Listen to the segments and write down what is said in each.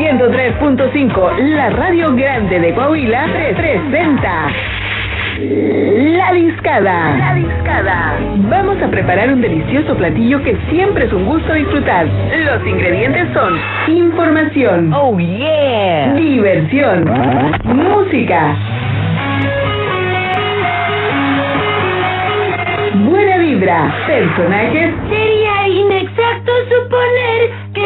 103.5, la radio grande de Coahuila, presenta La Discada. La Discada. Vamos a preparar un delicioso platillo que siempre es un gusto disfrutar. Los ingredientes son información. Oh yeah. Diversión. Música. Buena vibra. Personajes. Sería inexacto suponer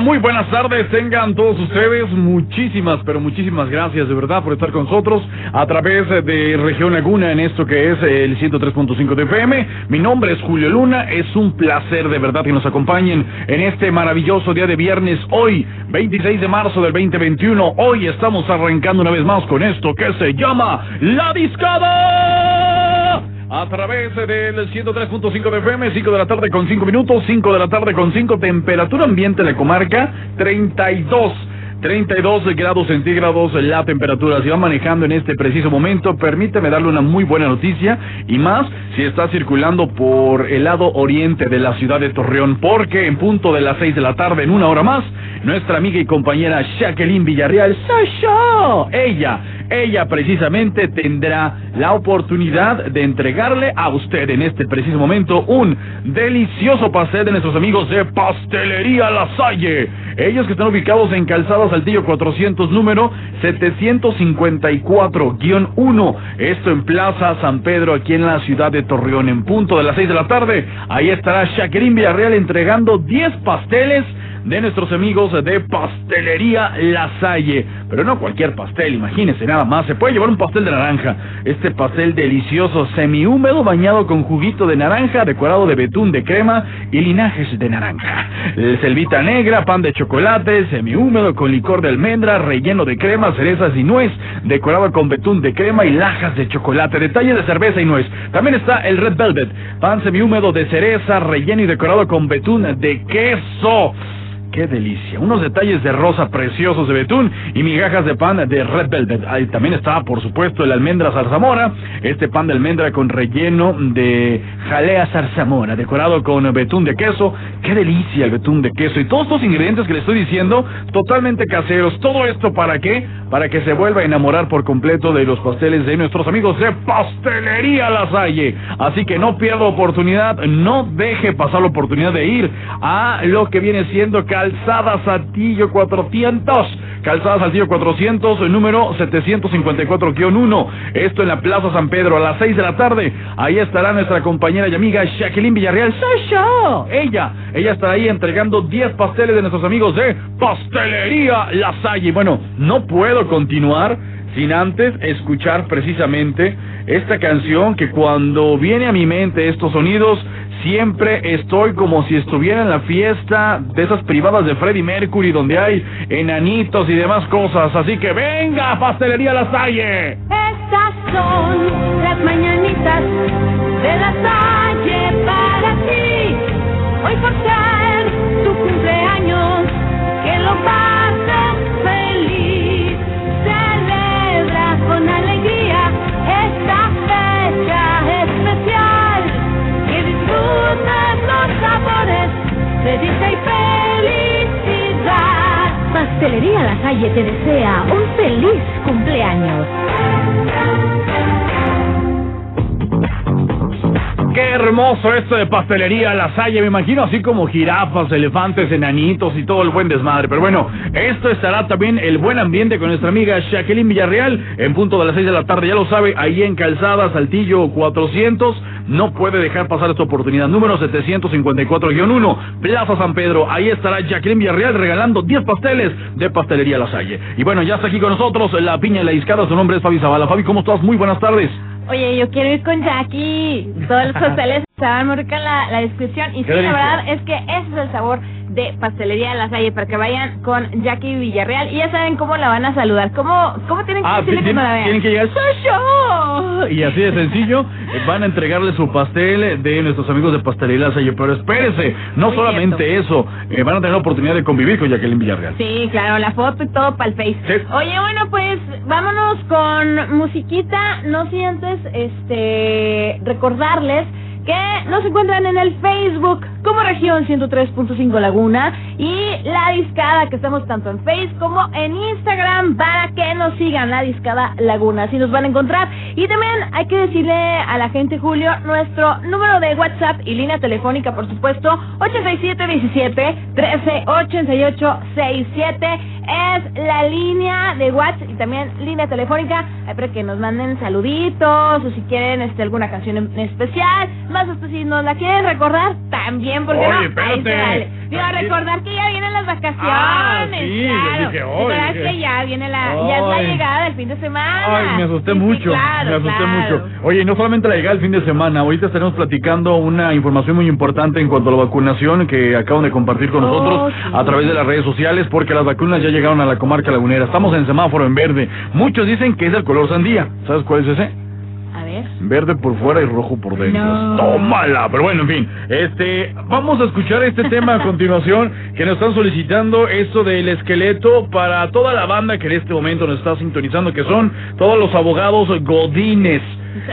Muy buenas tardes, tengan todos ustedes. Muchísimas, pero muchísimas gracias de verdad por estar con nosotros a través de Región Laguna en esto que es el 103.5 de FM. Mi nombre es Julio Luna, es un placer de verdad que nos acompañen en este maravilloso día de viernes, hoy, 26 de marzo del 2021. Hoy estamos arrancando una vez más con esto que se llama La Discada a través del 103.5 de FM, 5 de la tarde con 5 minutos, 5 de la tarde con 5, temperatura ambiente de la comarca, 32. 32 grados centígrados la temperatura. Si va manejando en este preciso momento, permíteme darle una muy buena noticia y más si está circulando por el lado oriente de la ciudad de Torreón, porque en punto de las 6 de la tarde, en una hora más, nuestra amiga y compañera Jacqueline Villarreal, Sasha, ella ella precisamente tendrá la oportunidad de entregarle a usted en este preciso momento un delicioso pastel de nuestros amigos de Pastelería La Salle. Ellos que están ubicados en Calzada Saltillo 400 número 754-1. Esto en Plaza San Pedro aquí en la ciudad de Torreón en punto de las 6 de la tarde. Ahí estará Jacqueline Villarreal entregando 10 pasteles de nuestros amigos de Pastelería La Salle. Pero no cualquier pastel, imagínese nada más. Se puede llevar un pastel de naranja. Este pastel delicioso, semihúmedo, bañado con juguito de naranja, decorado de betún de crema y linajes de naranja. Selvita negra, pan de chocolate, semihúmedo con licor de almendra, relleno de crema, cerezas y nuez, decorado con betún de crema y lajas de chocolate, detalle de cerveza y nuez. También está el Red Velvet, pan semihúmedo de cereza, relleno y decorado con betún de queso qué delicia. Unos detalles de rosa preciosos de betún y migajas de pan de red velvet. Ahí también está, por supuesto, el almendra zarzamora. Este pan de almendra con relleno de jalea zarzamora, decorado con betún de queso. Qué delicia el betún de queso. Y todos estos ingredientes que le estoy diciendo, totalmente caseros. Todo esto para qué? Para que se vuelva a enamorar por completo de los pasteles de nuestros amigos de Pastelería La Salle. Así que no pierda oportunidad, no deje pasar la oportunidad de ir a lo que viene siendo Calzada Saltillo 400. Calzada Saltillo 400, número 754-1. Esto en la Plaza San Pedro a las 6 de la tarde. Ahí estará nuestra compañera y amiga Jacqueline Villarreal. ¡Sasha! Ella, ella estará ahí entregando 10 pasteles de nuestros amigos de Pastelería La Salle. Bueno, no puedo continuar sin antes escuchar precisamente esta canción que cuando viene a mi mente estos sonidos siempre estoy como si estuviera en la fiesta de esas privadas de Freddie Mercury donde hay enanitos y demás cosas. Así que venga, pastelería La Salle. Estas son las mañanitas de la Salle para ti. Hoy por disfrutes los sabores de dicha y felicidad. Pastelería La Salle te desea un feliz cumpleaños. Qué hermoso esto de pastelería La Salle, me imagino así como jirafas, elefantes, enanitos y todo el buen desmadre. Pero bueno, esto estará también el buen ambiente con nuestra amiga Jacqueline Villarreal en punto de las 6 de la tarde, ya lo sabe, ahí en Calzada Saltillo 400. No puede dejar pasar esta oportunidad. Número 754-1, Plaza San Pedro. Ahí estará Jacqueline Villarreal regalando 10 pasteles de Pastelería La Salle. Y bueno, ya está aquí con nosotros la piña y la discada. Su nombre es Fabi Zavala. Fabi, ¿cómo estás? Muy buenas tardes. Oye, yo quiero ir con Jackie. Todos los pasteles estaban muy ricos en la, la descripción. Y sí, la verdad es que ese es el sabor de Pastelería de la Salle para que vayan con Jackie Villarreal. Y ya saben cómo la van a saludar. ¿Cómo, cómo tienen que Ah, decirle cuando la vean? tienen que llegar ¡Sasha! y así de sencillo eh, van a entregarle su pastel de nuestros amigos de Pastelería La Salle. Pero espérese, no Muy solamente eso, eh, van a tener la oportunidad de convivir con Jacqueline Villarreal. Sí, claro, la foto y todo para el Face. Sí. Oye, bueno, pues vámonos con musiquita. No sin antes este, recordarles que nos encuentran en el Facebook como región 103.5 Laguna y La Discada, que estamos tanto en Face como en Instagram para que nos sigan La Discada Laguna. Así nos van a encontrar. Y también hay que decirle a la gente, Julio, nuestro número de WhatsApp y línea telefónica, por supuesto, 8717 138867 es la línea de WhatsApp y también línea telefónica para que nos manden saluditos o si quieren este alguna canción en especial, más hasta si nos la quieren recordar también porque Oye, no, ahí espérate. se vale. Digo, recordar que ya vienen las vacaciones, Ah, sí, yo claro. dije, que ya viene la ya es la llegada del fin de semana. Ay, me asusté Sí, sí, mucho, claro, me asusté claro. mucho. Oye, y no solamente la llegada el fin de semana, ahorita estaremos platicando una información muy importante en cuanto a la vacunación que acaban de compartir con Oh, nosotros sí. a través de las redes sociales, porque las vacunas ya llegaron a la comarca lagunera. Estamos en semáforo en verde. Muchos dicen que es el color sandía. ¿Sabes cuál es ese? A ver. Verde por fuera y rojo por dentro. No. Tómala. Pero bueno, en fin. Este, vamos a escuchar este tema a continuación que nos están solicitando esto del esqueleto para toda la banda que en este momento nos está sintonizando, que son todos los abogados godines.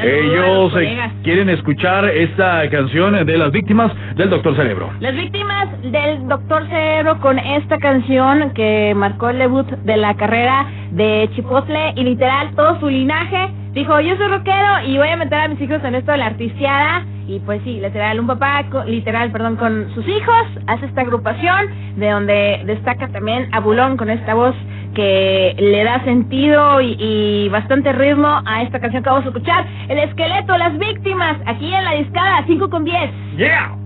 Ellos eh, quieren escuchar esta canción de las víctimas del Doctor Cerebro. Las víctimas del Doctor Cerebro con esta canción que marcó el debut de la carrera de Chipotle y literal todo su linaje. Dijo, yo soy rockero y voy a meter a mis hijos en esto de la artisteada. Y pues sí, literal, un papá, literal, perdón, con sus hijos, hace esta agrupación de donde destaca también a Bulón con esta voz que le da sentido y, y bastante ritmo a esta canción que vamos a escuchar. El esqueleto, las víctimas, aquí en la discada 5 con 10. Yeah.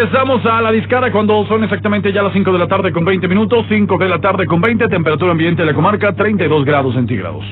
Regresamos a la discara cuando son exactamente ya las 5 de la tarde con 20 minutos, 5 de la tarde con 20, temperatura ambiente de la comarca 32 grados centígrados.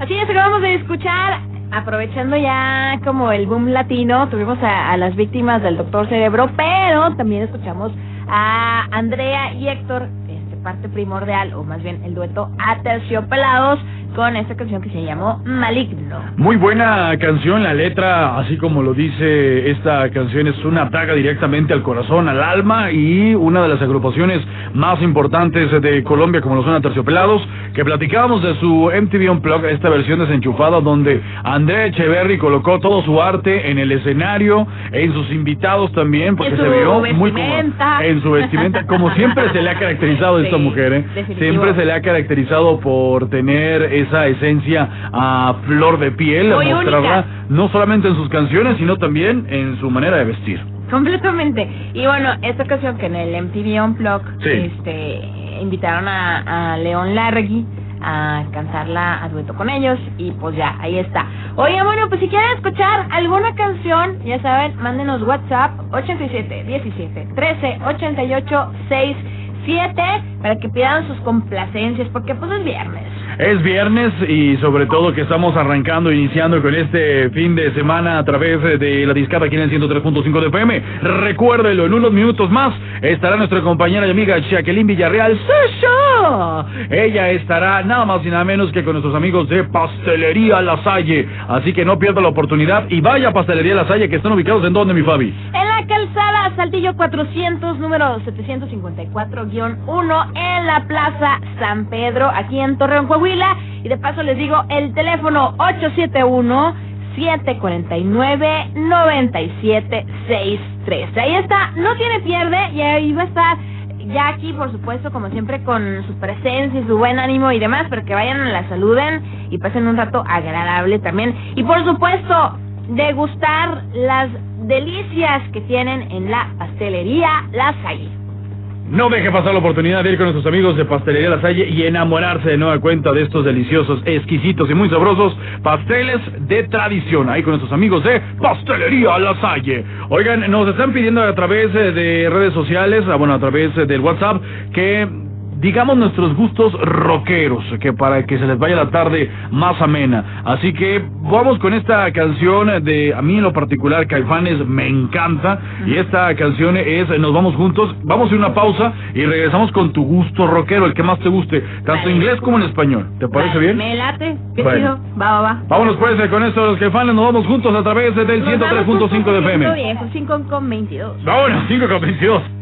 Así es, acabamos de escuchar, aprovechando ya como el boom latino, tuvimos a, las víctimas del Doctor Cerebro, pero también escuchamos a Andrea y Héctor, este parte primordial, o más bien el dueto Aterciopelados, con esta canción que se llamó Maligno. Muy buena canción, la letra, así como lo dice esta canción, es una daga directamente al corazón, al alma y una de las agrupaciones más importantes de Colombia, como lo son Aterciopelados, que platicábamos de su MTV Unplugged, esta versión desenchufada donde Andrea Echeverry colocó todo su arte en el escenario, en sus invitados también, porque se vio muy como, en su vestimenta, como siempre se le ha caracterizado a esta Sí, mujer, ¿eh? siempre se le ha caracterizado por tener esa esencia a flor de piel, mostrarla única. no solamente en sus canciones, sino también en su manera de vestir. Completamente. Y bueno, esta ocasión que en el MTV Unplugged Sí. este, invitaron a, a León Largui a cantarla a dueto con ellos y pues ya, ahí está. Oye, bueno, pues si quieren escuchar alguna canción, ya saben, mándenos WhatsApp 87 17 13 88 67 para que pidan sus complacencias, porque pues es viernes. Es viernes y sobre todo que estamos arrancando, iniciando con este fin de semana a través de la discada aquí en el 103.5 de FM. Recuérdelo, en unos minutos más estará nuestra compañera y amiga Jacqueline Villarreal. ¡Sasha! Ella estará nada más y nada menos que con nuestros amigos de Pastelería La Salle. Así que no pierda la oportunidad y vaya a Pastelería La Salle que están ubicados en donde, mi Fabi. En la calzada Saltillo 400, número 754-1, en la Plaza San Pedro, aquí en Torreón, Coahuila. Y de paso les digo el teléfono 871-749-9763. Ahí está, no tiene pierde y ahí va a estar Jackie, por supuesto, como siempre, con su presencia y su buen ánimo y demás, pero que vayan, la saluden y pasen un rato agradable también. Y por supuesto, degustar las delicias que tienen en la pastelería La Salle. No deje pasar la oportunidad de ir con nuestros amigos de Pastelería La Salle y enamorarse de nueva cuenta de estos deliciosos, exquisitos y muy sabrosos pasteles de tradición. Ahí con nuestros amigos de Pastelería La Salle. Oigan, nos están pidiendo a través eh, de redes sociales, ah, bueno, a través eh, del WhatsApp, que digamos nuestros gustos rockeros, que para que se les vaya la tarde más amena. Así que vamos con esta canción de, a mí en lo particular, Caifanes me encanta, y esta canción es Nos vamos juntos, vamos a una pausa y regresamos con tu gusto rockero, el que más te guste, tanto en inglés como en español. ¿Te parece bien? Me late, qué Bueno. chido. Va, va, va. Vámonos pues eh, con esto, los Caifanes, nos vamos juntos a través del Nos vamos 103.5 de FM. viejo, 5 con 22. Vámonos, 5 con 22.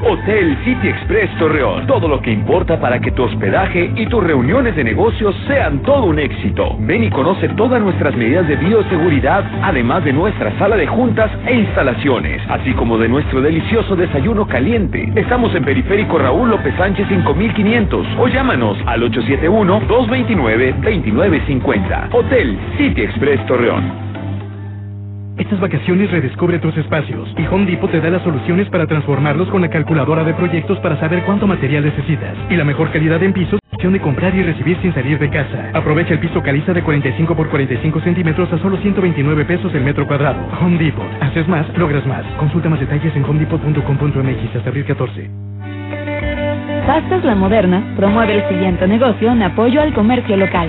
Hotel City Express Torreón. Todo lo que importa para que tu hospedaje y tus reuniones de negocios sean todo un éxito. Ven y conoce todas nuestras medidas de bioseguridad, además de nuestra sala de juntas e instalaciones, así como de nuestro delicioso desayuno caliente. Estamos en Periférico Raúl López Sánchez 5500 o llámanos al 871-229-2950. Hotel City Express Torreón. Estas vacaciones redescubre tus espacios y Home Depot te da las soluciones para transformarlos con la calculadora de proyectos para saber cuánto material necesitas y la mejor calidad en pisos, opción de comprar y recibir sin salir de casa. Aprovecha el piso caliza de 45 por 45 centímetros a solo 129 pesos el metro cuadrado. Home Depot. Haces más, logras más. Consulta más detalles en homedepot.com.mx hasta abril 14. Pastas La Moderna promueve el siguiente negocio en apoyo al comercio local.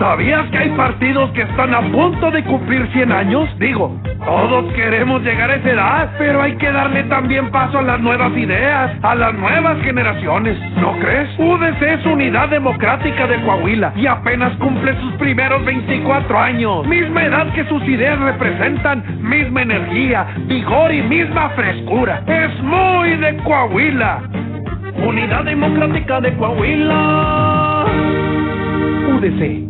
¿Sabías que hay partidos que están a punto de cumplir 100 años? Digo, todos queremos llegar a esa edad, pero hay que darle también paso a las nuevas ideas, a las nuevas generaciones, ¿no crees? UDC es Unidad Democrática de Coahuila y apenas cumple sus primeros 24 años. Misma edad que sus ideas representan, misma energía, vigor y misma frescura. Es muy de Coahuila. Unidad Democrática de Coahuila. UDC.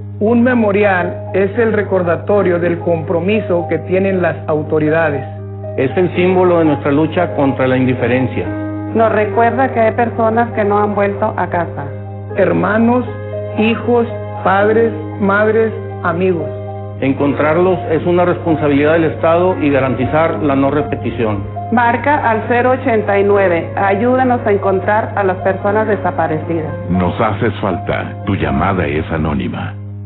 Un memorial es el recordatorio del compromiso que tienen las autoridades. Es el símbolo de nuestra lucha contra la indiferencia. Nos recuerda que hay personas que no han vuelto a casa. Hermanos, hijos, padres, madres, amigos. Encontrarlos es una responsabilidad del Estado y garantizar la no repetición. Marca al 089. Ayúdanos a encontrar a las personas desaparecidas. Nos haces falta. Tu llamada es anónima.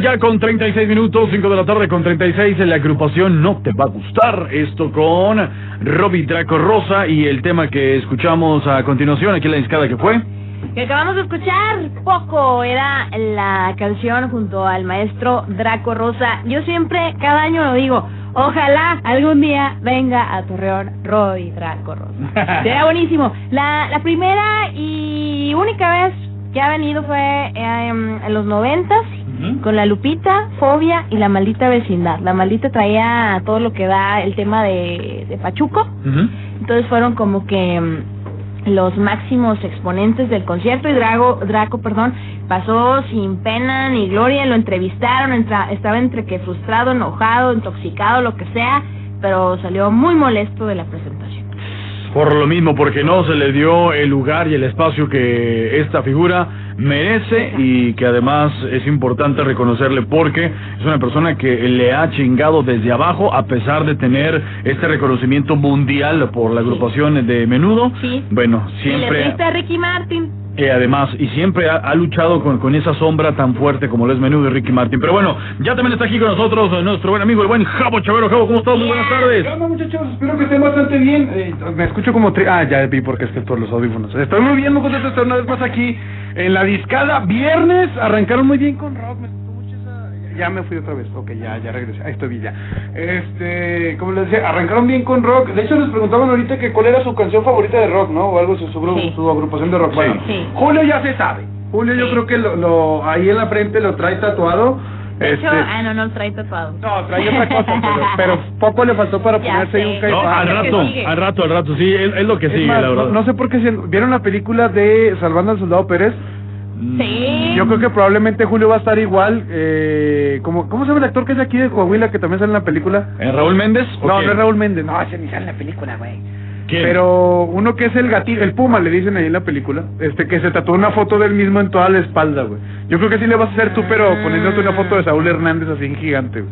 Tarde ya con 36 minutos, 5 de la tarde con 36 en la agrupación No Te Va a Gustar. Esto con Robbie Draco Rosa y el tema que escuchamos a continuación, aquí en la discada que fue. Que acabamos de escuchar poco era la canción junto al maestro Draco Rosa. Yo siempre, cada año lo digo, ojalá algún día venga a Torreón Roy Draco Rosa. Sería buenísimo. La, la primera y única vez que ha venido fue eh, en los noventas con la Lupita, Fobia y la maldita vecindad. La maldita traía todo lo que da el tema de, de Pachuco. Entonces fueron como que mm, los máximos exponentes del concierto y Drago, Draco, perdón, pasó sin pena ni gloria, lo entrevistaron, entra- estaba entre que frustrado, enojado, intoxicado, lo que sea, pero salió muy molesto de la presentación. Por lo mismo, porque no se le dio el lugar y el espacio que esta figura merece y que además es importante reconocerle porque es una persona que le ha chingado desde abajo a pesar de tener este reconocimiento mundial por la agrupación de menudo. Sí. Bueno, Y le siempre... a Ricky Martin. Eh, además, y siempre ha, ha luchado con, con esa sombra tan fuerte como lo es Menudo y Ricky Martin. Pero bueno, ya también está aquí con nosotros eh, nuestro buen amigo, el buen Jabo Chavero. Jabo, ¿cómo estás? Muy buenas tardes. ¿Qué onda, muchachos? Espero que estén bastante bien. Eh, me escucho como... tri- Ah, ya vi porque es que por los audífonos. Estoy muy bien, muy contento de estar una vez más aquí en la discada. Viernes arrancaron muy bien con rock. Me gustó mucho esa... Ya me fui otra vez. Ok, ya, ya regresé. Ahí estoy ya. Este... Como les decía, arrancaron bien con rock. De hecho, les preguntaban ahorita que cuál era su canción favorita de rock, ¿no? O algo, su, su, Sí. su agrupación de rock. Bueno, Sí. Julio ya se sabe. Julio yo creo que lo, lo- ahí en la frente lo trae tatuado. De hecho, Este, ah, no, no trae tatuado. no, trae otra cosa, pero, pero poco le faltó para Ya ponerse sé. un No, caipán. al ¿qué rato, al rato, al rato, sí, es, es lo que Es sigue, más, la verdad. no, no sé por qué, si- ¿vieron la película de Salvando al Soldado Pérez? Sí. Yo creo que probablemente Julio va a estar igual, eh, como, ¿cómo se llama el actor que es de aquí de Coahuila que también sale en la película? ¿Eh, ¿Raúl Méndez? No, quién? no es Raúl Méndez, no, ese ni sale en la película, güey. ¿Quién? Pero uno que es el gatito, el puma, le dicen ahí en la película, este que se tatuó una foto del mismo en toda la espalda, güey. Yo creo que sí le vas a hacer tú, pero poniéndote una foto de Saúl Hernández así en gigante.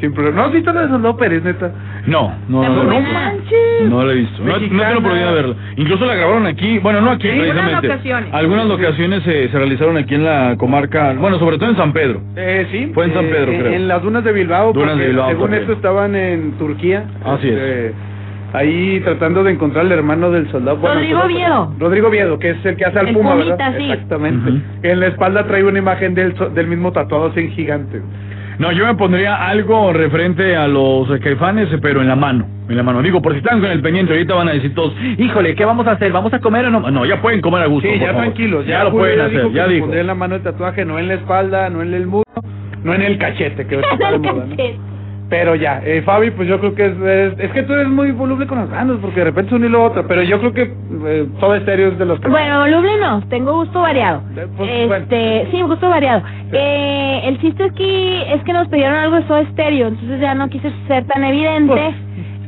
Sin problema. ¿No has visto la de Soldado Pérez, neta? No, no, no, no, manches. no la he visto. No, no tengo oportunidad de verla. Incluso la grabaron aquí, bueno, no aquí precisamente. locaciones. Algunas locaciones se, se realizaron aquí en la comarca, bueno, sobre todo en San Pedro. Eh, sí. Fue en San eh, Pedro, en- creo. En las dunas de Bilbao. Dunas de Bilbao Según también. esto estaban en Turquía. Así es. Ahí tratando de encontrar al hermano del soldado. bueno, Rodrigo Viedo. Rodrigo Viedo, que es el que hace al El Puma, Pumita, ¿verdad? sí. Exactamente. En la espalda trae una imagen del, so- del mismo tatuado así en gigante. No, yo me pondría algo referente a los caifanes, pero en la mano. En la mano. Digo, por si están con el pendiente, ahorita van a decir todos, híjole, ¿qué vamos a hacer? ¿Vamos a comer o no? No, ya pueden comer a gusto. Sí, por ya favor. tranquilos. Ya, lo pueden hacer, ya se dijo. pondría en la mano el tatuaje, no en la espalda, no en el muslo, no en el cachete, que está de moda, ¿no? Pero ya, eh, Fabi, pues yo creo que es, es, es que tú eres muy voluble con las bandas, porque de repente es uno y lo otro, pero yo creo que eh, todo estéreo es de los que... Bueno, voluble no, tengo gusto variado. Eh, pues, este, sí, gusto variado. Eh, el chiste aquí es que nos pidieron algo de Soda estéreo, entonces ya no quise ser tan evidente. Pues.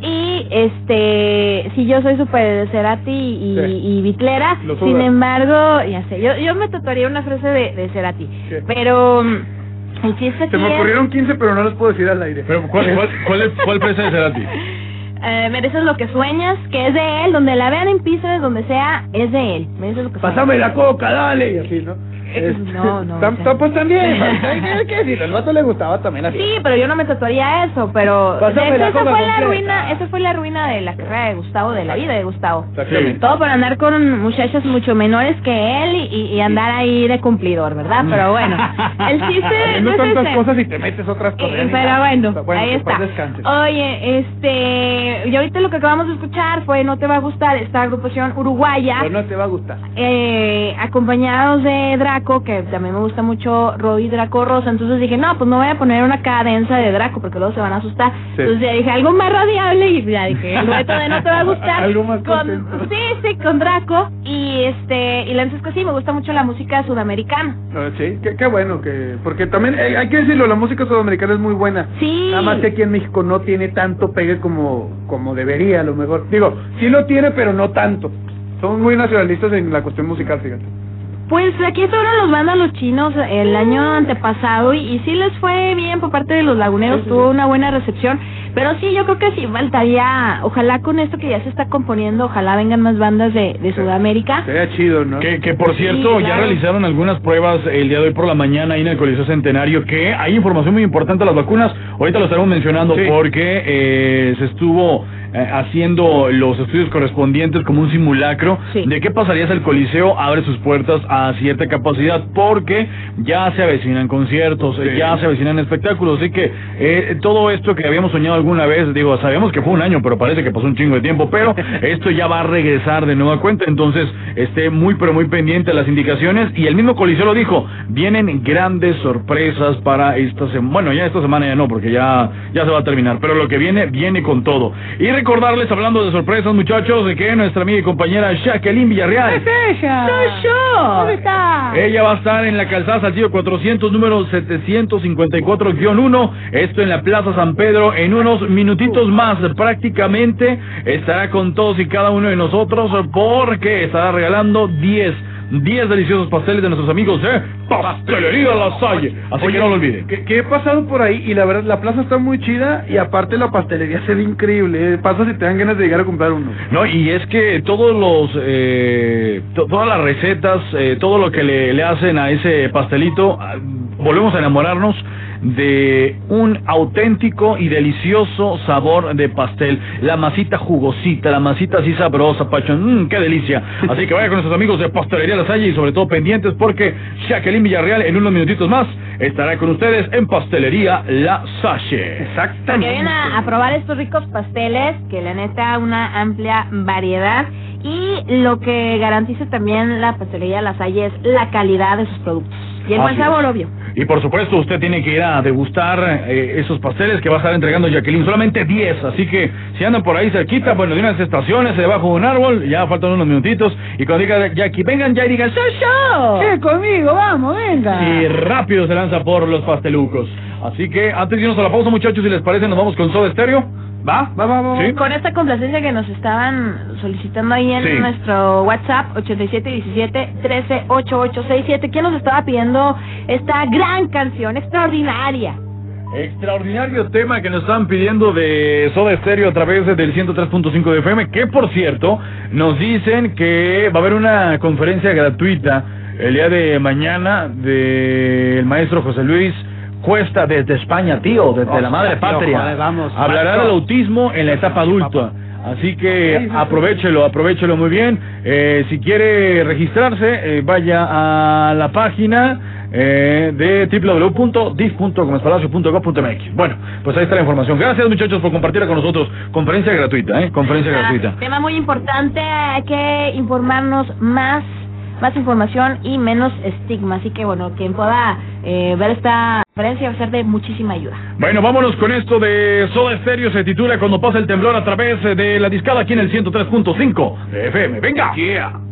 Y este, sí, yo soy súper de Cerati y, Sí. y Bitlera. Sin embargo, ya sé, yo, yo me tatuaría una frase de, de Cerati. Sí. Pero mm, el chiste Se me es, ocurrieron 15, pero no los puedo decir al aire. Pero, ¿cuál, cuál, cuál, es- cuál presa de Cerati? eh, mereces lo que sueñas, que es de él, donde la vean en Píceres, donde sea, es de él. Mereces lo que sueñas. Pásame la coca, dale, y así, ¿no? Este, no, no, tam- o sea. pues también, hay que- decirlo, al vato le gustaba también así. Sí, pero yo no me tatuaría eso, pero de hecho, esa fue la ruina, esa fue la ruina de la carrera de Gustavo, de la vida de Gustavo. Exactamente. Todo por andar con muchachas mucho menores que él y, y andar ahí de cumplidor, ¿verdad? Pero bueno, el chiste no tantas ese. cosas y te metes otras cosas. Eh, pero bueno, Bueno, ahí está. Oye, este, y ahorita lo que acabamos de escuchar fue No te va a gustar esta agrupación uruguaya, Pero no te va a gustar. eh, acompañados de Draco, que también me gusta mucho Roy Draco Rosa, entonces dije, no, pues no voy a poner una cadenza de Draco porque luego se van a asustar. Sí. Entonces ya dije, algo más radiable y ya dije, el dueto de No te va a gustar. Algo más con. Sí, sí, con Draco y este, y la que sí, me gusta mucho la música sudamericana. Ah, sí, qué, qué bueno que... Porque también, eh, hay que decirlo, la música sudamericana es muy buena. Sí. Nada más que aquí en México no tiene tanto pegue como, como debería, a lo mejor. Digo, sí lo tiene, pero no tanto. Somos muy nacionalistas en la cuestión musical, fíjate. Pues aquí fueron los vándalos chinos el año antepasado y, y sí les fue bien por parte de los laguneros, tuvo una buena recepción. Pero sí, yo creo que sí faltaría, ojalá con esto que ya se está componiendo, ojalá vengan más bandas de, de Sudamérica. Sería chido, ¿no? Que, que por cierto, Sí, ya claro. realizaron algunas pruebas el día de hoy por la mañana ahí en el Coliseo Centenario, que hay información muy importante de las vacunas. Ahorita lo estaremos mencionando porque eh, se estuvo eh, haciendo los estudios correspondientes como un simulacro de qué pasaría si el Coliseo abre sus puertas a cierta capacidad, porque ya se avecinan conciertos, ya se avecinan espectáculos, así que eh, todo esto que habíamos soñado alguna vez, digo, sabemos que fue un año, pero parece que pasó un chingo de tiempo, pero esto ya va a regresar de nueva cuenta, entonces esté muy pero muy pendiente a las indicaciones y el mismo Coliseo lo dijo, vienen grandes sorpresas para esta semana, bueno ya esta semana ya no, porque ya, ya se va a terminar, pero lo que viene, viene con todo. Y recordarles, hablando de sorpresas muchachos, de que nuestra amiga y compañera Jacqueline Villarreal, ella! ¡Soy yo! ¿Dónde está? ella va a estar en la calzada Saltillo 400, número 754-1. Esto en la Plaza San Pedro. En unos minutitos más, prácticamente estará con todos y cada uno de nosotros porque estará regalando 10. 10 deliciosos pasteles de nuestros amigos de Pastelería La Salle. Así que no lo olviden. Que, que he pasado por ahí y la verdad la plaza está muy chida y aparte la pastelería se ve increíble. eh. Pasa si te dan ganas de llegar a comprar uno. No, y es que todos los, eh, to- todas las recetas, eh, todo lo que le, le hacen a ese pastelito, ah, volvemos a enamorarnos de un auténtico y delicioso sabor de pastel. La masita jugosita, la masita así sabrosa, pachón, mmm, qué delicia. Así que vaya con nuestros amigos de Pastelería La Salle y sobre todo pendientes porque Jacqueline Villarreal en unos minutitos más estará con ustedes en Pastelería La Salle. Para que vayan a, a probar estos ricos pasteles, que la neta una amplia variedad. Y lo que garantiza también la pastelería La Salle es la calidad de sus productos. Y el buen sabor, obvio. Y por supuesto, usted tiene que ir a degustar eh, esos pasteles que va a estar entregando Jacqueline. Solamente 10. Así que si andan por ahí cerquita, bueno, de unas estaciones, debajo de un árbol, ya faltan unos minutitos. Y cuando diga Jackie, vengan ya y digan, ¡Soy yo! Sí, conmigo, vamos, venga. Y rápido se lanza por los pastelucos. Así que antes de irnos a la pausa, muchachos, si les parece, nos vamos con Soda Stereo. ¿Va? Va, va, va. ¿Sí? Con esta complacencia que nos estaban solicitando ahí en Sí. nuestro WhatsApp 8717-138867, ¿quién nos estaba pidiendo esta gran canción extraordinaria? Extraordinario tema que nos están pidiendo de Soda Stereo a través del 103.5 de FM, que por cierto nos dicen que va a haber una conferencia gratuita el día de mañana del maestro José Luis Cuesta desde España, tío, desde Oh, la madre tío, patria. joder, vamos. Hablará Maestro. del autismo en la etapa adulta. Así que aprovechelo, aprovechelo muy bien. Eh, si quiere registrarse, eh, vaya a la página eh, de www.dif.comespalacio.gov.mx. Bueno, pues ahí está la información. Gracias muchachos por compartirla con nosotros. Conferencia gratuita, ¿eh? Conferencia gratuita. Tema muy importante, hay que informarnos más, más información y menos estigma. Así que bueno, quien pueda eh, ver esta conferencia va a ser de muchísima ayuda. Bueno, vámonos con esto de Soda Stereo. Se titula Cuando pasa el temblor a través de la discada aquí en el 103.5 de FM. Venga. Yo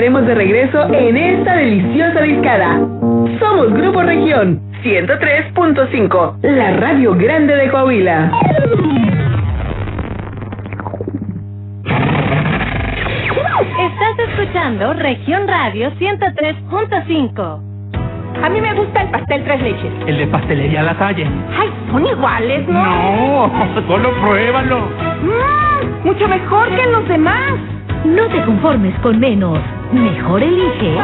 estaremos de regreso en esta deliciosa discada. Somos Grupo Región 103.5, la radio grande de Coahuila. Estás escuchando Región Radio 103.5. A mí me gusta el pastel tres leches. El de pastelería La Salle. Ay, son iguales, ¿no? No, solo pruébalo. Mm, mucho mejor que los demás. No te conformes con menos. Mejor elige.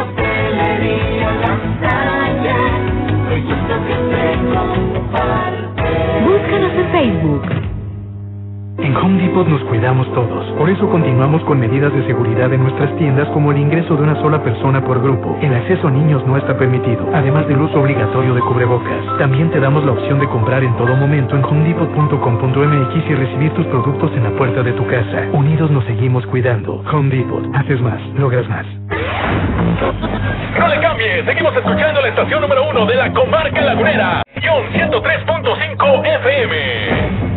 Búscanos en Facebook. En Home Depot nos cuidamos todos. Por eso continuamos con medidas de seguridad en nuestras tiendas como el ingreso de una sola persona por grupo. El acceso a niños no está permitido, además del uso obligatorio de cubrebocas. También te damos la opción de comprar en todo momento en homedepot.com.mx y recibir tus productos en la puerta de tu casa. Unidos nos seguimos cuidando. Home Depot. Haces más, logras más. No le cambie, seguimos escuchando la estación número uno de la comarca lagunera, Ion 103.5 FM.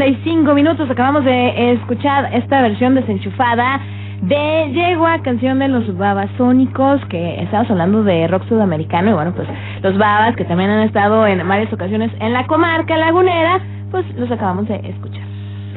55 minutos. Acabamos de escuchar esta versión desenchufada de Yegua, canción de los Babasónicos, que estamos hablando de rock sudamericano. Y bueno, pues los Babas, que también han estado en varias ocasiones en la comarca lagunera, pues los acabamos de escuchar.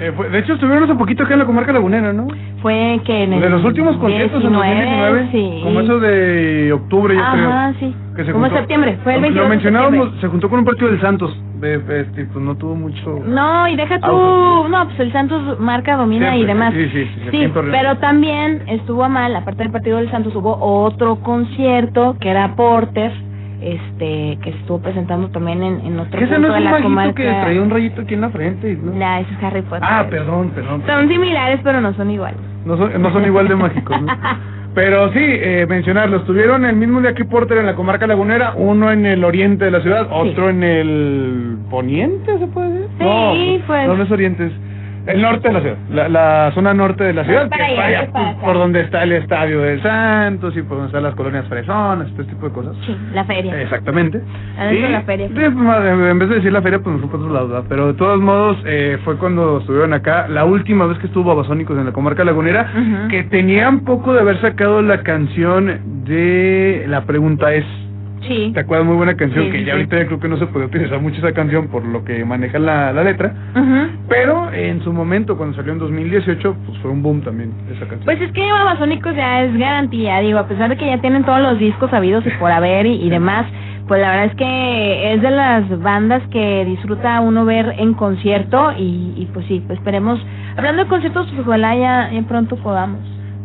Eh, fue- de hecho, estuvieron hace poquito acá en la comarca lagunera, ¿no? Fue que en el De los últimos conciertos en 2019, sí. como eso de octubre, yo creo. Sí. que se Como juntó- septiembre, fue el 22 Lo mencionábamos, se juntó con un partido del Santos. De, este, pues no tuvo mucho. No, y deja tú, Auge. no, pues el Santos marca, domina y Siempre, demás. sí, sí, sí, Sí, pero también estuvo mal, aparte del partido del Santos, hubo otro concierto que era Porter, este, que estuvo presentando también en, en otro punto no de es un la comarca. que traía un rayito aquí en la frente. ¿no? Nah, ese es Harry Potter. Ah, perdón, perdón. Son similares, pero no son iguales. No son, no son igual de mágicos, ¿no? Pero sí, eh, mencionarlo, estuvieron el mismo de aquí Porter en la comarca lagunera, uno en el oriente de la ciudad, otro en el poniente, ¿se puede decir? Sí, no, pues. No, no es oriente, es el norte de la ciudad, la, la zona norte de la ciudad, que es allá, por donde está el estadio del Santos y por donde están las colonias fresonas, este tipo de cosas. Sí, la feria. Exactamente. Adentro de Y, la feria. sí, pues, en vez de decir la feria, pues nos fue por otro lado. Pero de todos modos, eh, fue cuando estuvieron acá, la última vez que estuvo Babasónicos en la comarca lagunera, Ujú. que tenían poco de haber sacado la canción de La Pregunta Es. Sí. ¿Te acuerdas? Muy buena canción, Sí, que sí, ya sí. ahorita yo creo que no se puede utilizar mucho esa canción por lo que maneja la, la letra. Pero en su momento, cuando salió en 2018, pues fue un boom también esa canción. Pues es que Babasónicos ya es garantía, digo, a pesar de que ya tienen todos los discos sabidos y por haber y, y demás, pues la verdad es que es de las bandas que disfruta uno ver en concierto y, y pues sí, pues esperemos, hablando de conciertos, pues ojalá ya, ya pronto podamos.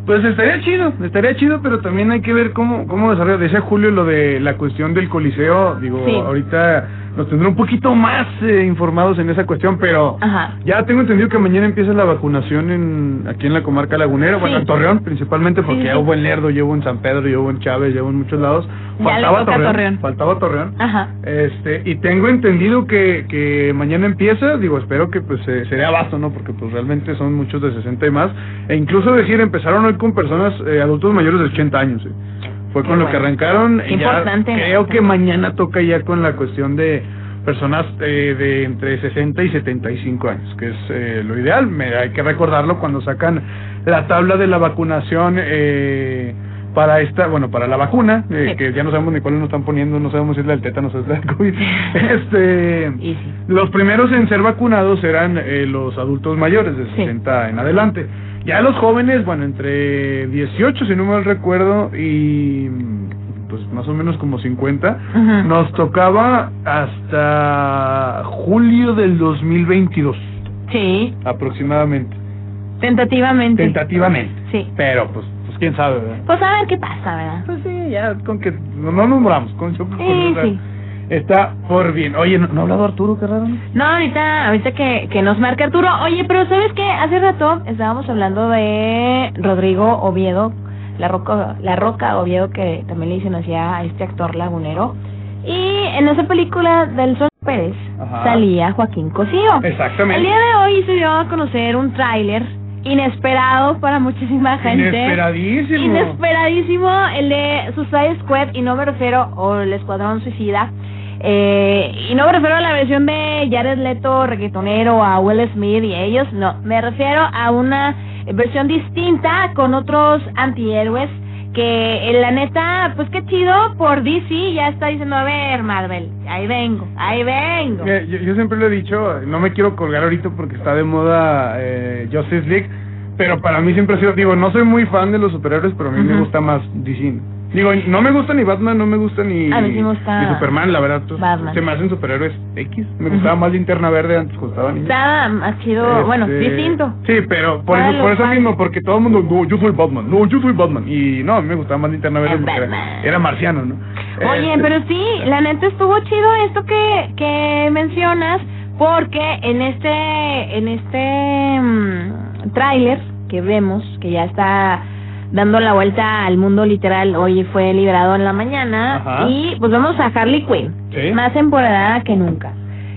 Pues estaría chido, estaría chido, pero también hay que ver cómo, cómo desarrolla. Decía Julio lo de la cuestión del coliseo, digo, Sí. ahorita nos tendrá un poquito más eh, informados en esa cuestión, pero Ajá. ya tengo entendido que mañana empieza la vacunación en aquí en la comarca lagunera, bueno, Sí. en Torreón principalmente, porque Sí, sí, ya hubo en Lerdo, ya hubo en San Pedro, ya hubo en Chávez, ya hubo en muchos lados. Le toca Torreón. faltaba Torreón. Ajá. Este, y tengo entendido que, que mañana empieza, digo, espero que pues se, se dé abasto, ¿no? Porque pues realmente son muchos de 60 y más. E incluso decir, empezaron hoy con personas, eh, adultos mayores de 80 años, ¿eh? Fue con lo que arrancaron. Qué y ya importante. Creo que mañana toca ya con la cuestión de personas eh, de entre 60 y 75 años, que es eh, lo ideal. Me, hay que recordarlo cuando sacan la tabla de la vacunación eh, para esta, bueno, para la vacuna, eh, Sí. que ya no sabemos ni cuál nos están poniendo, no sabemos si es la del tétano o es la del COVID. Este, los primeros en ser vacunados eran eh, los adultos mayores de 60 en adelante. Ya los jóvenes, bueno, entre 18, si no mal recuerdo, y pues más o menos como 50, Ujú. nos tocaba hasta julio del 2022, Sí, aproximadamente. tentativamente. Tentativamente. Sí. Pero pues, pues quién sabe, ¿verdad? Pues a ver qué pasa, ¿verdad? Pues sí, ya con que no, no nos moramos, con, yo- Sí, sí. Está por bien. Oye, ¿no, no ha hablado Arturo, qué raro? No, ahorita, ahorita que, que nos marca Arturo. Oye, pero ¿sabes qué? Hace rato estábamos hablando de Rodrigo Oviedo, la roca, la roca Oviedo, que también le dicen así a este actor lagunero. Y en esa película del Sol Pérez Ajá. salía Joaquín Cosío. Exactamente. El día de hoy se dio a conocer un tráiler inesperado para muchísima gente. Inesperadísimo. Inesperadísimo el de Suicide Squad y no me refiero, o el Escuadrón Suicida. Eh, y no me refiero a la versión de Jared Leto, reggaetonero, a Will Smith y ellos, no. Me refiero a una versión distinta con otros antihéroes que eh, la neta, pues qué chido por DC ya está diciendo, a ver Marvel, ahí vengo, ahí vengo. Eh, yo, yo siempre lo he dicho, no me quiero colgar ahorita porque está de moda eh, Justice League, pero para mí siempre ha sido, digo, no soy muy fan de los superhéroes, pero a mí me gusta más DC. Digo, no me gusta ni Batman, no me gusta ni, A mí sí me gusta ni Superman, la verdad. Batman. Se me hacen superhéroes X. Me gustaba más Linterna Verde antes cuando estaba niño. Está más chido, bueno, Este, distinto. Sí, pero por eso, por eso mismo, porque todo el mundo, no, yo soy Batman, no, yo soy Batman. Y no, a mí me gustaba más Linterna Verde porque era marciano, ¿no? Oye, Este, pero sí, la neta estuvo chido esto que, que mencionas, porque en este, en este mm, tráiler que vemos, que ya está dando la vuelta al mundo literal, hoy fue liberado en la mañana, Ajá. y pues vemos a Harley Quinn, Sí. más empoderada que nunca.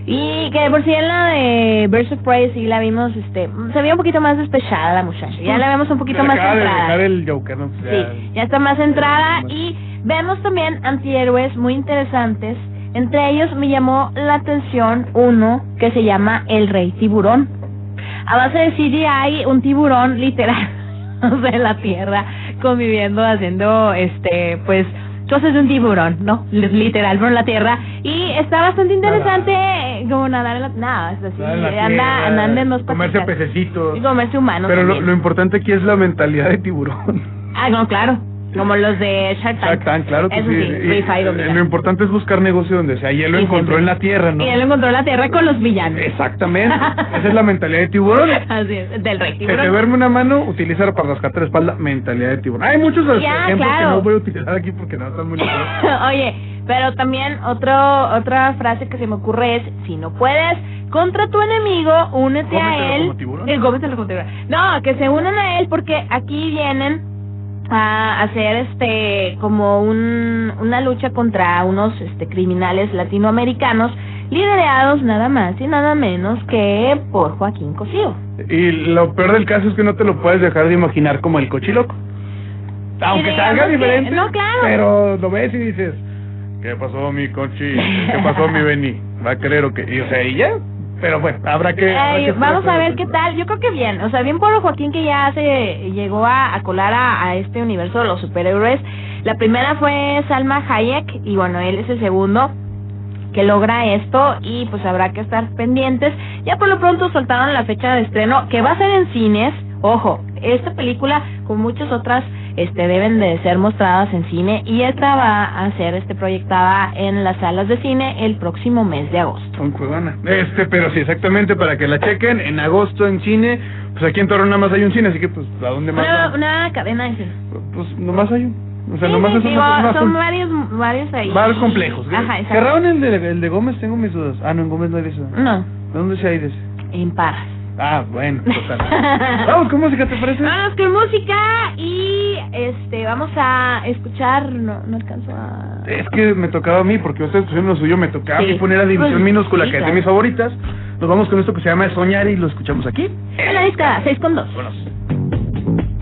Y que de por si en la de Birds of Prey sí la vimos, este, se veía un poquito más despechada la muchacha, ya la vemos un poquito más de centrada. el Joker, ¿no? Ya- Sí, ya está más centrada y vemos también antihéroes muy interesantes. Entre ellos me llamó la atención uno que se llama El Rey Tiburón. A base de CGI, un tiburón literal en la tierra conviviendo, haciendo, este, pues, cosas de un tiburón, ¿no? Li- Literal, en la tierra. Y está bastante interesante eh, como nadar en la... Nada, es así, Nada anda, andando en dos comerse pececitos. Y comerse humanos Pero lo, lo importante aquí es la mentalidad de tiburón. Ah, no, claro. Como los de Shark Tank. Shark Tank, claro que Eso sí. sí, Y- rifado, eh, lo importante es buscar negocio donde sea. Y él lo Sí, encontró siempre. en la tierra, ¿no? Y él encontró la tierra con los villanos. Exactamente. Esa es la mentalidad de tiburón. Así es, del rey Se te tiburón. duerme una mano, utilizar para rascarte la espalda, mentalidad de tiburón. Hay muchos Ya, ejemplos claro. que no voy a utilizar aquí porque no están muy. Oye, pero también otro, otra frase que se me ocurre es, si no puedes contra tu enemigo, únete a él. como tiburón. Eh, cómetelo como tiburón. No, que se unan a él porque aquí vienen a hacer este como un, una lucha contra unos este criminales latinoamericanos liderados nada más y nada menos que por Joaquín Cosío. Y lo peor del caso es que no te lo puedes dejar de imaginar como el cochiloco. Aunque salga que- diferente. no, claro. Pero lo ves y dices, ¿qué pasó mi cochi? ¿Qué pasó mi Beni? ¿Va a querer o qué? Y, o sea, y ya. Pero bueno, habrá que... habrá Ey, que vamos a ver qué tal. Yo creo que bien. O sea, bien por Joaquín que ya se llegó a, a colar a, a este universo de los superhéroes. La primera fue Salma Hayek y bueno, él es el segundo que logra esto y pues habrá que estar pendientes. Ya por lo pronto soltaron la fecha de estreno que va a ser en cines. Ojo, esta película como muchas otras este deben de ser mostradas en cine y esta va a ser este proyectada en las salas de cine el próximo mes de agosto. Con Cuevana. Este, pero sí, exactamente, para que la chequen. En agosto en cine, pues aquí en Torreón nada más hay un cine, así que pues, ¿a dónde más? Una, una cadena de cine. Pues nomás hay un. O sea, Sí, nomás sí, digo, una, una- son varios, varios ahí. varios complejos. Ajá, exacto. ¿Cerraron el de, el de Gómez? Tengo mis dudas. Ah, no, en Gómez no hay de eso. No, ¿De dónde se hay de ese? en Parras. Ah, bueno, total. Vamos con música, ¿te parece? Vamos con música y este vamos a escuchar, no, no alcanzo a... Es que me tocaba a mí, porque ustedes pusieron lo suyo, me tocaba a mí Sí. poner a División Pues, Minúscula, sí, que es de mis favoritas. Nos vamos con esto que se llama Soñar y lo escuchamos aquí. En la disca, 6 con 2. Vámonos.